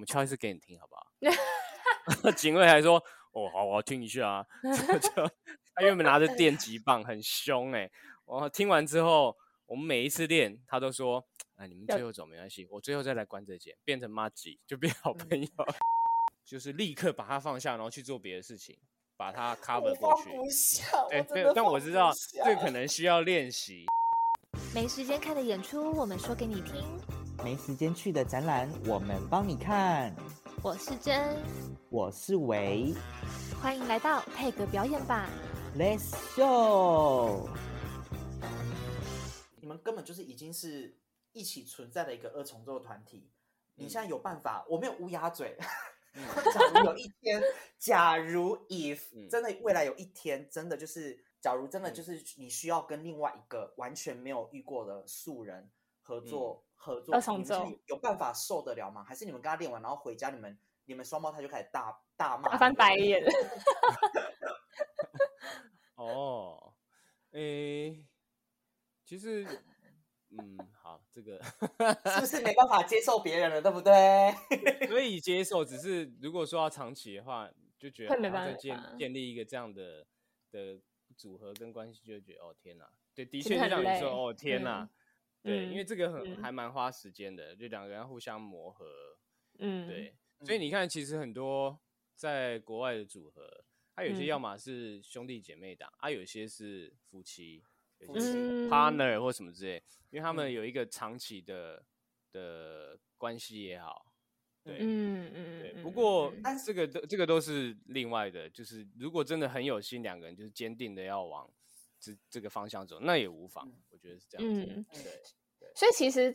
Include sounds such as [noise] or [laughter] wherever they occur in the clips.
们敲一次给你听好不好？[laughs] [laughs] 警卫还说：“哦，好，我要听一下啊。”就 [laughs] 他原本拿着电击棒，很凶哎。我听完之后，我们每一次练，他都说：“哎，你们最后走没关系，我最后再来关这键，变成妈吉，就变好朋友。”就是立刻把它放下，然后去做别的事情，把它 cover 过去。对，但我知道这可能需要练习。没时间看的演出，我们说给你听；没时间去的展览，我们帮你看。我是真，我是维，欢迎来到配格表演吧，Let's show！你们根本就是已经是一起存在的一个二重奏团体。你现在有办法？我没有乌鸦嘴。[laughs] 假如有一天，[laughs] 假如 if 真的未来有一天，真的就是，假如真的就是你需要跟另外一个完全没有遇过的素人合作。合作，有办法受得了吗？还是你们跟他练完，然后回家，你们你们双胞胎就开始大大骂，大翻白眼？[laughs] 哦，诶，其实，嗯，好，这个 [laughs] 是不是没 [laughs] 办法接受别人了，对不对？可以接受，只是如果说要长期的话，就觉得没办法建建立一个这样的的组合跟关系，就会觉得哦天哪，对，的确像你说，哦天哪。对，因为这个很还蛮花时间的，就两个人互相磨合。嗯，对，所以你看，其实很多在国外的组合，他有些要么是兄弟姐妹档，啊，有些是夫妻，有些是 partner 或什么之类，因为他们有一个长期的的关系也好。对，嗯嗯对。不过，但这个都这个都是另外的，就是如果真的很有心，两个人就是坚定的要往。这这个方向走，那也无妨，我觉得是这样子。对对，所以其实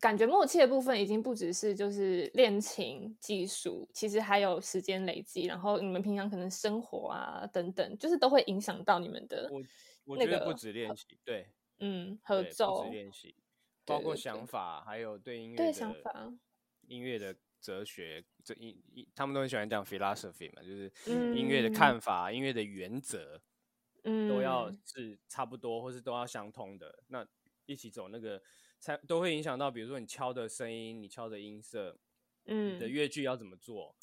感觉默契的部分已经不只是就是练琴技术，其实还有时间累积，然后你们平常可能生活啊等等，就是都会影响到你们的。我我觉得不止练习，对，嗯，合奏练习，包括想法，还有对音乐对想法、音乐的哲学，这音他们都很喜欢讲 philosophy 嘛，就是音乐的看法、音乐的原则。嗯，都要是差不多，或是都要相通的，那一起走那个，才都会影响到，比如说你敲的声音，你敲的音色，嗯，的乐句要怎么做，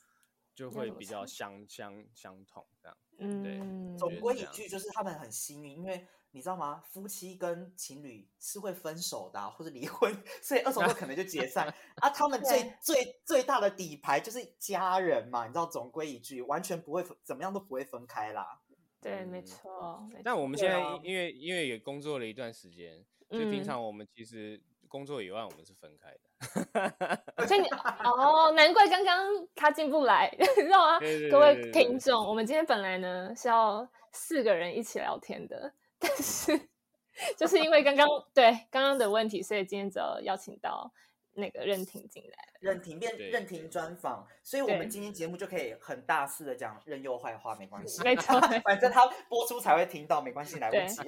就会比较相相相同这样。嗯，对。总归一句就是他们很幸运，因为你知道吗？夫妻跟情侣是会分手的，或者离婚，所以二手车可能就解散 [laughs] 啊。他们最最最大的底牌就是家人嘛，你知道，总归一句，完全不会怎么样都不会分开啦。对，没错。但我们现在因为因为也工作了一段时间，所以平常我们其实工作以外我们是分开的。所以 [laughs] 哦，难怪刚刚他进不来，[laughs] 你知道吗？各位听众，我们今天本来呢是要四个人一起聊天的，但是 [laughs] 就是因为刚刚对刚刚的问题，所以今天只有邀请到。那个任婷进来，任婷变任婷专访，所以我们今天节目就可以很大肆的讲任佑坏话，没关系，没错，[laughs] 反正他播出才会听到，没关系，来不及。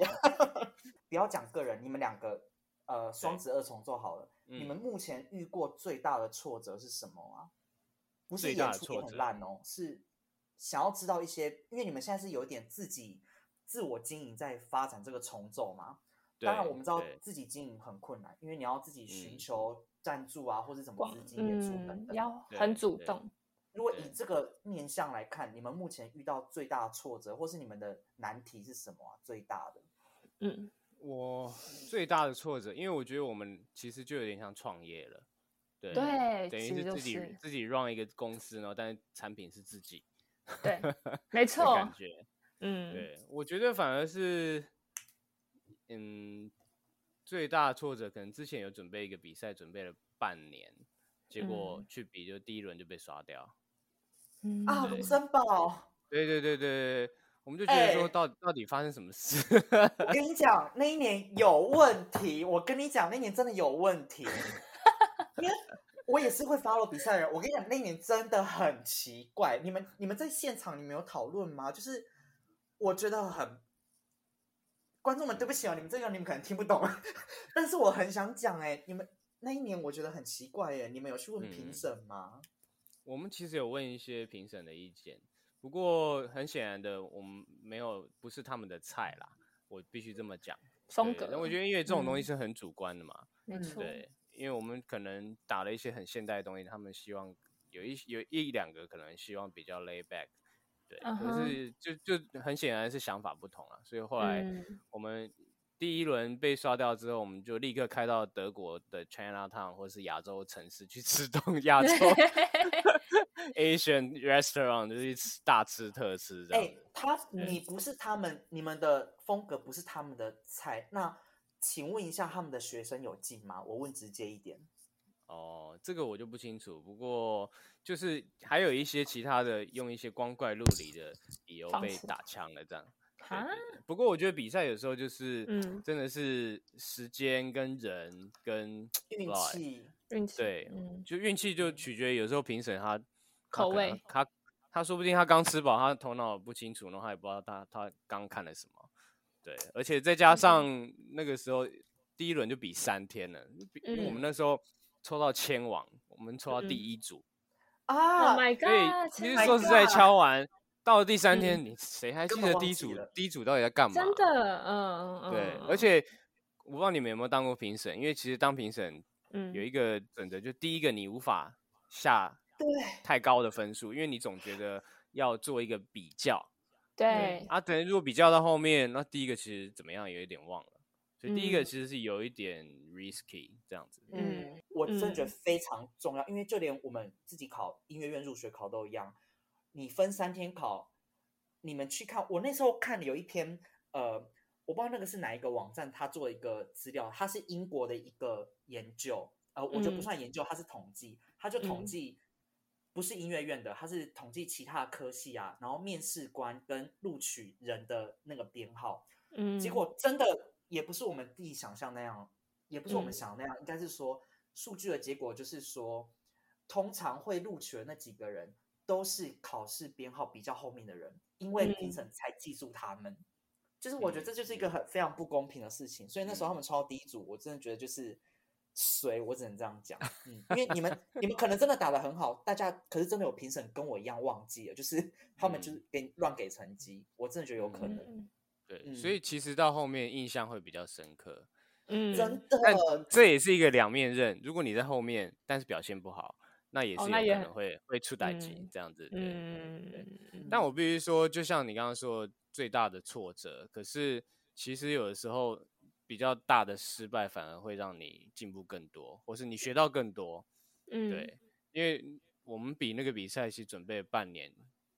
[laughs] 不要讲个人，你们两个呃双子二重奏好了，你们目前遇过最大的挫折是什么啊？不是演出很烂哦，是想要知道一些，因为你们现在是有点自己自我经营在发展这个重奏嘛。当然我们知道自己经营很困难，因为你要自己寻求。赞助啊，或者什么资金也出等等，要很主动。如果以这个面向来看，你们目前遇到最大的挫折，或是你们的难题是什么啊？最大的？嗯，我最大的挫折，因为我觉得我们其实就有点像创业了，对，等于是自己自己 run 一个公司呢，但是产品是自己，[laughs] 对，[laughs] 没错，感觉，嗯，对，我觉得反而是，嗯。最大的挫折可能之前有准备一个比赛，准备了半年，结果去比就第一轮就被刷掉。嗯啊，卢森堡。对对对对我们就觉得说，到到底发生什么事？我跟你讲，那一年有问题。我跟你讲，那年真的有问题。[laughs] 因为我也是会 follow 比赛的人。我跟你讲，那年真的很奇怪。你们你们在现场，你们有讨论吗？就是我觉得很。观众们，对不起哦，你们这个你们可能听不懂，[laughs] 但是我很想讲哎，你们那一年我觉得很奇怪哎，你们有去问评审吗？我们其实有问一些评审的意见，不过很显然的，我们没有不是他们的菜啦，我必须这么讲。风格，那我觉得因为这种东西是很主观的嘛，没错。对，因为我们可能打了一些很现代的东西，他们希望有一有一两个可能希望比较 lay back，对，可是就就很显然是想法不同了，所以后来我们。第一轮被刷掉之后，我们就立刻开到德国的 China Town 或是亚洲城市去吃东 [laughs] 亚洲 [laughs] Asian restaurant，就是吃大吃特吃这样。哎，他你不是他们，你们的风格不是他们的菜，那请问一下，他们的学生有进吗？我问直接一点。哦，这个我就不清楚，不过就是还有一些其他的用一些光怪陆离的理由被打枪了这样。啊，不过我觉得比赛有时候就是，嗯，真的是时间跟人跟 [tsk] 运气，运气对，就运气就取决于有时候评审他口味，他他说不定他刚吃饱，他头脑不清楚，然后他也不知道他他刚看了什么，对，而且再加上那个时候第一轮就比三天了，因为我们那时候抽到千王，我们抽到第一组啊，，My God！所以其实说实在敲完。到了第三天，你谁还记得第一组？第一组到底在干嘛？真的，嗯，对。而且我不知道你们有没有当过评审，因为其实当评审，嗯，有一个准则，就第一个你无法下对太高的分数，因为你总觉得要做一个比较。对啊，等于如果比较到后面，那第一个其实怎么样，有一点忘了。所以第一个其实是有一点 risky 这样子。嗯，我真的觉得非常重要，因为就连我们自己考音乐院入学考都一样。你分三天考，你们去看。我那时候看有一篇，呃，我不知道那个是哪一个网站，他做一个资料，他是英国的一个研究，呃，我觉得不算研究，他是统计，他就统计不是音乐院的，他是统计其他的科系啊，然后面试官跟录取人的那个编号，嗯，结果真的也不是我们自己想象那样，也不是我们想的那样，应该是说数据的结果就是说，通常会录取的那几个人。都是考试编号比较后面的人，因为评审才记住他们。就是我觉得这就是一个很非常不公平的事情。所以那时候他们抽第一组，我真的觉得就是谁，我只能这样讲。[laughs] 嗯，因为你们你们可能真的打的很好，大家可是真的有评审跟我一样忘记了，就是 [laughs] 他们就是给乱给成绩。我真的觉得有可能。对，所以其实到后面印象会比较深刻。嗯，真的。但这也是一个两面刃。如果你在后面，但是表现不好。那也是有可能会会出代级这样子，嗯，但我必须说，就像你刚刚说，最大的挫折，可是其实有的时候比较大的失败反而会让你进步更多，或是你学到更多，嗯，对，因为我们比那个比赛期准备半年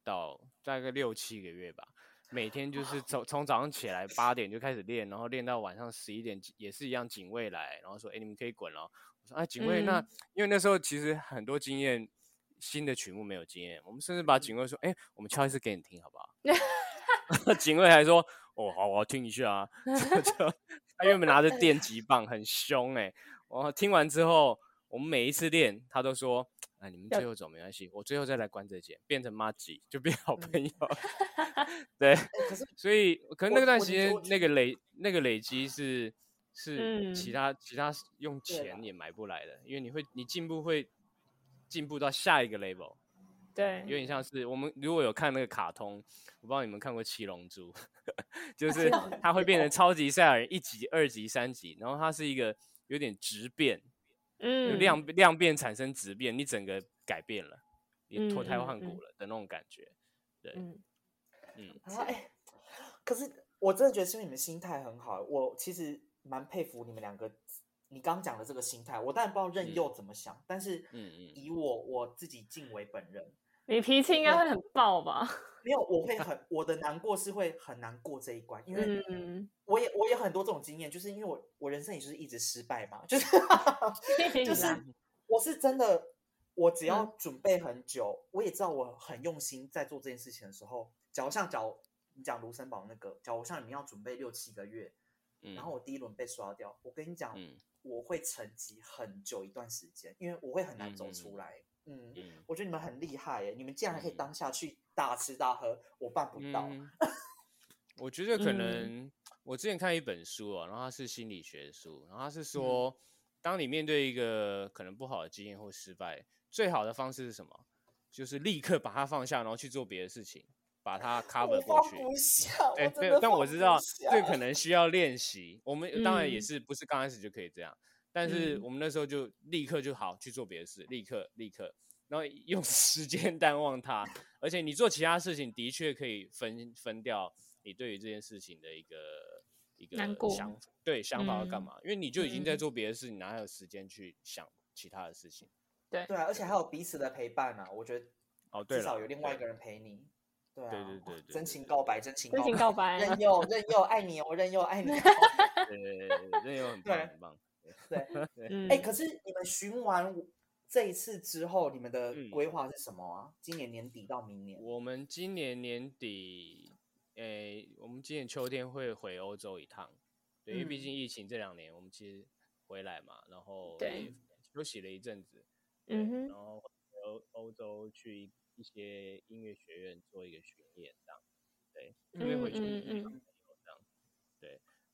到大概六七个月吧，每天就是从从早上起来八点就开始练，然后练到晚上十一点，也是一样警卫来，然后说，哎，你们可以滚了。我说哎，警卫，那因为那时候其实很多经验，新的曲目没有经验，我们甚至把警卫说，哎，我们敲一次给你听好不好？[laughs] 警卫还说，哦，好，我要听一下啊。[laughs] 就他原本拿着电击棒很凶哎，我听完之后，我们每一次练，他都说，哎，你们最后走没关系，我最后再来关这间，变成妈吉就变好朋友。[laughs] 对，所以可能那段时间那个累那个累积是。是其他其他用钱也买不来的，因为你会你进步会进步到下一个 level，对，有点像是我们如果有看那个卡通，我不知道你们看过七龙珠，[laughs] 就是它会变成超级赛亚人一级、二级、三级，然后它是一个有点质变，嗯，量量变产生质变，你整个改变了，你脱胎换骨了的那种感觉，对，嗯，哎，可是我真的觉得是因为你们心态很好，我其实。蛮佩服你们两个，你刚讲的这个心态，我当然不知道任佑怎么想，但是，嗯嗯，以我我自己敬为本人，你脾气应该会很爆吧？[laughs] 没有，我会很我的难过是会很难过这一关，因为我也我也很多这种经验，就是因为我我人生也就是一直失败嘛，就是 [laughs] 就 [laughs] 是我是真的，我只要准备很久，我也知道我很用心在做这件事情的时候，假如像假如你讲卢森堡那个，假如像你们要准备六七个月。然后我第一轮被刷掉，我跟你讲，我会沉寂很久一段时间，因为我会很难走出来。嗯，我觉得你们很厉害耶，你们竟然可以当下去大吃大喝，我办不到。我觉得可能我之前看一本书啊，然后它是心理学书，然后它是说，当你面对一个可能不好的经验或失败，最好的方式是什么？就是立刻把它放下，然后去做别的事情。把它 [laughs] cover 过去，哎，但我知道这可能需要练习。我们当然也是不是刚开始就可以这样，但是我们那时候就立刻就好去做别的事，立刻立刻，然后 [laughs] 用时间淡忘它，而且你做其他事情的确可以分分掉你对于这件事情的一个一个想对想法要干嘛，因为你就已经在做别的事你，哪有时间去想其他的事情？对对啊，而且还有彼此的陪伴啊，我觉得哦，至少有另外一个人陪你。对对对对对，真情告白，真情真情告白，任 [laughs] 佑任佑爱你哦，任佑爱你。[laughs] 对对对，任佑很棒很棒。对，[laughs] 哎，可是你们巡完这一次之后，你们的规划是什么啊？今年年底到明年？我们今年年底，诶，我们今年秋天会回欧洲一趟。对，因为毕竟疫情这两年，我们其实回来嘛，然后休息了一阵子，嗯哼，然后欧欧洲去一些音乐学院做一个巡演，这样，对，因为回去这样，对。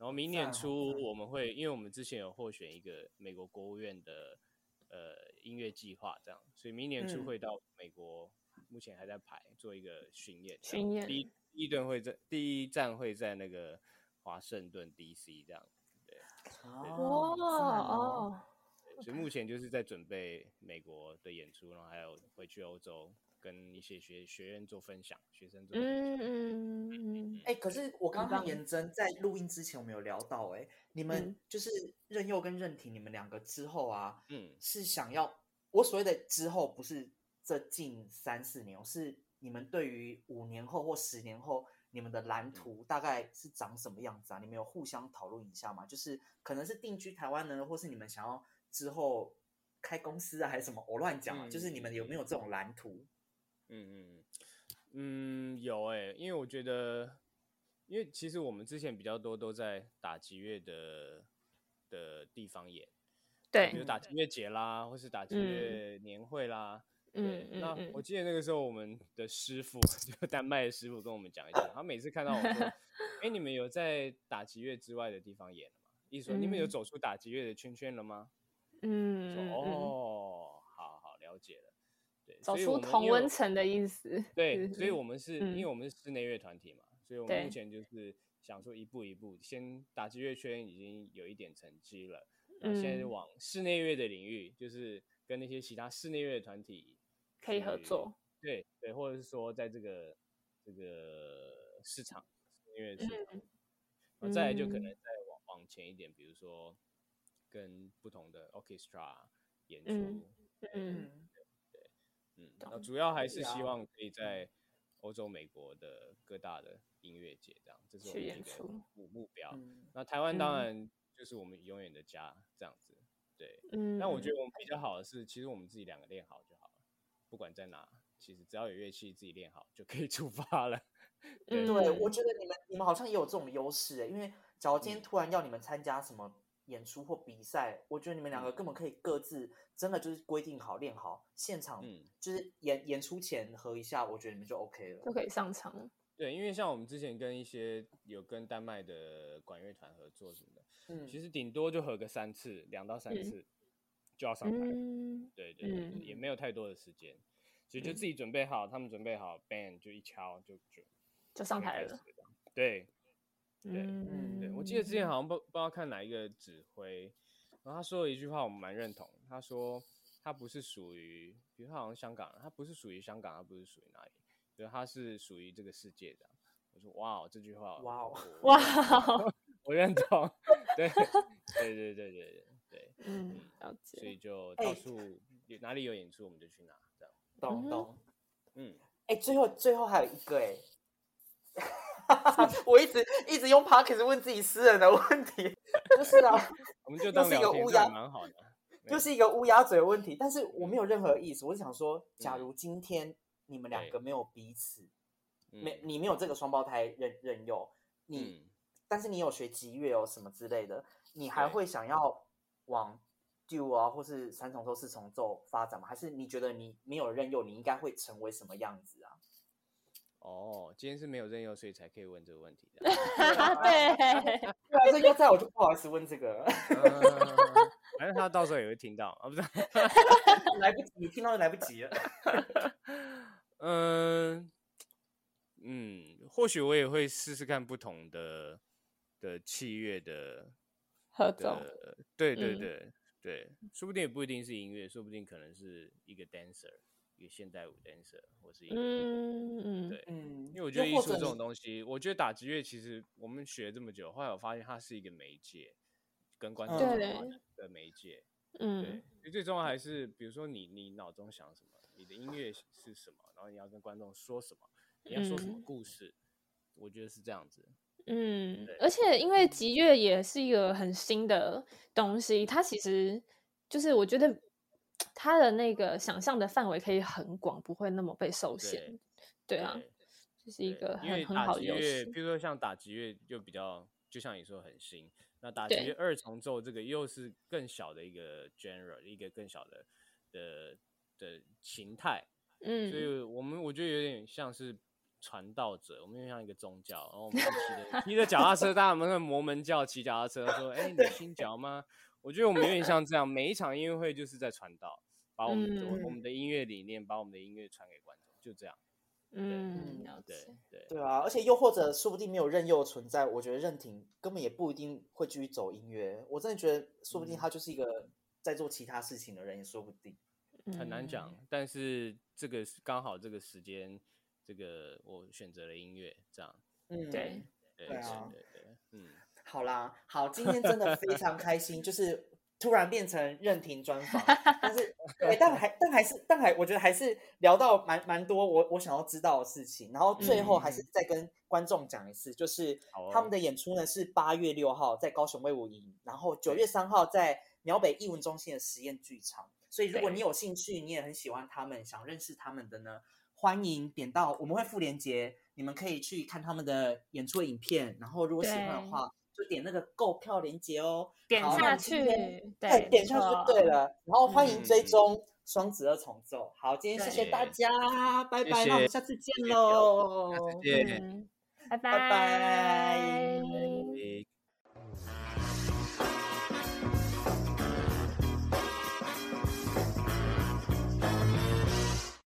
然后明年初我们会，因为我们之前有获选一个美国国务院的呃音乐计划，这样，所以明年初会到美国，目前还在排做一个巡演。巡演。第一第一顿会在第一站会在那个华盛顿 DC 这样，对。哦哦。所以目前就是在准备美国的演出，然后还有回去欧洲。跟一些学学院做分享，学生做嗯嗯嗯哎，可是我刚刚严真在录音之前，我们有聊到，哎，你们就是任佑跟任婷，你们两个之后啊，嗯，是想要我所谓的之后，不是这近三四年，是你们对于五年后或十年后你们的蓝图大概是长什么样子啊？你们有互相讨论一下吗？就是可能是定居台湾呢，或是你们想要之后开公司啊，还是什么？我乱讲啊，就是你们有没有这种蓝图？嗯嗯嗯，有哎，因为我觉得，因为其实我们之前比较多都在打击乐的的地方演，对，比如打击乐节啦，或是打击乐年会啦，嗯嗯。那我记得那个时候，我们的师傅 [laughs] 就丹麦的师傅跟我们讲一讲，他每次看到我说，[laughs] 哎，你们有在打击乐之外的地方演了吗？意思说你们有走出打击乐的圈圈了吗？嗯，说哦，好好了解了。对走出同温层的意思。对，所以我们是因为我们是室内乐团体嘛，所以我们目前就是想说一步一步，先打击乐圈已经有一点成绩了，现在往室内乐的领域，就是跟那些其他室内乐团体可以合作。对对，或者是说在这个这个市场音乐市场，然后再来就可能再往往前一点，比如说跟不同的 orchestra 演出。嗯。对嗯，那主要还是希望可以在欧洲、美国的各大的音乐节这样，这是我们一个目目标。那台湾当然就是我们永远的家这样子，对。嗯。但我觉得我们比较好的是，其实我们自己两个练好就好了，不管在哪，其实只要有乐器自己练好就可以出发了。[laughs] 对，我觉得你们你们好像也有这种优势诶，因为假如今天突然要你们参加什么。演出或比赛，我觉得你们两个根本可以各自真的就是规定好练好，现场就是演演出前合一下，我觉得你们就 OK 了，就可以上场。对，因为像我们之前跟一些有跟丹麦的管乐团合作什么的，嗯，其实顶多就合个三次，两到三次就要上台。对对对，也没有太多的时间，所以就自己准备好，他们准备好，band 就一敲就就就上台了。对。对，对我记得之前好像不不知道看哪一个指挥，然后他说了一句话，我们蛮认同。他说他不是属于，比如他好像香港人，他不是属于香港，他不是属于哪里，就是他是属于这个世界的。我说哇，这句话哇哦 [laughs] 哇，我认同。[laughs] 对对对对对对对，嗯，了解。所以就到处有哪里有演出，我们就去哪，这样。懂懂。嗯，哎，最后最后还有一个哎。[laughs] 我一直一直用 Pocket 问自己私人的问题，就是啊，[laughs] 我们就当聊天，蛮好的，就是一个乌鸦嘴的问题。但是我没有任何意思，我是想说，假如今天你们两个没有彼此，没你没有这个双胞胎任任用你，但是你有学吉乐哦什么之类的，你还会想要往 Do 啊或是三重奏四重奏发展吗？还是你觉得你没有任用，你应该会成为什么样子啊？哦，今天是没有任优，所以才可以问这个问题的。[laughs] 对，对，任优在我就不好意思问这个。[laughs] 反正他到时候也会听到啊，不是？[laughs] 来不及，你听到就来不及了。嗯嗯，或许我也会试试看不同的的器乐的合奏。对对对对，说不定也不一定是音乐，说不定可能是一个 dancer。一个现代舞 dancer 或是嗯嗯对嗯，因为我觉得艺术这种东西，我觉得打击乐其实我们学这么久，后来我发现它是一个媒介，跟观众的媒介。嗯，对，最重要还是比如说你你脑中想什么，你的音乐是什么，然后你要跟观众说什么，你要说什么故事，我觉得是这样子。嗯，而且因为吉乐也是一个很新的东西，它其实就是我觉得它的那个想象的范围可以很广，不会那么被受限。对啊，这是一个很很好的优势。比如说像打击乐就比较，就像你说很新。那打击乐二重奏这个又是更小的一个 genre，一个更小的的的形态。嗯，所以我们我觉得有点像是。传道者，我们又像一个宗教，然后我们骑着骑着脚踏车，大家有没有摩门教骑脚踏车？说，哎，你信教吗？我觉得我们有点像 [laughs] 这样，每一场音乐会就是在传道，把我们的我们的音乐理念，把我们的音乐传给观众，就这样。嗯，对对对啊，而且又或者说不定没有任佑存在，我觉得任婷根本也不一定会继续走音乐。我真的觉得，说不定他就是一个在做其他事情的人，也说不定。很难讲，但是这个刚好这个时间。这个我选择了音乐，这样，嗯，对，对啊，对对，嗯，好啦，好，今天真的非常开心，就是突然变成任婷专访，[laughs] 但是，对，但还，但还是，但还，我觉得还是聊到蛮蛮多我我想要知道的事情，然后最后还是再跟观众讲一次，就是他们的演出呢是八月六号在高雄威武营，然后九月三号在苗北艺文中心的实验剧场，所以如果你有兴趣，你也很喜欢他们，想认识他们的呢。欢迎点到，我们会附链接，你们可以去看他们的演出影片。然后如果喜欢的话，就点那个购票链接哦，点下去，对，点下去就对了。然后欢迎追踪双子二重奏。好，今天谢谢大家，拜拜，那我们下次见喽，再见，拜拜。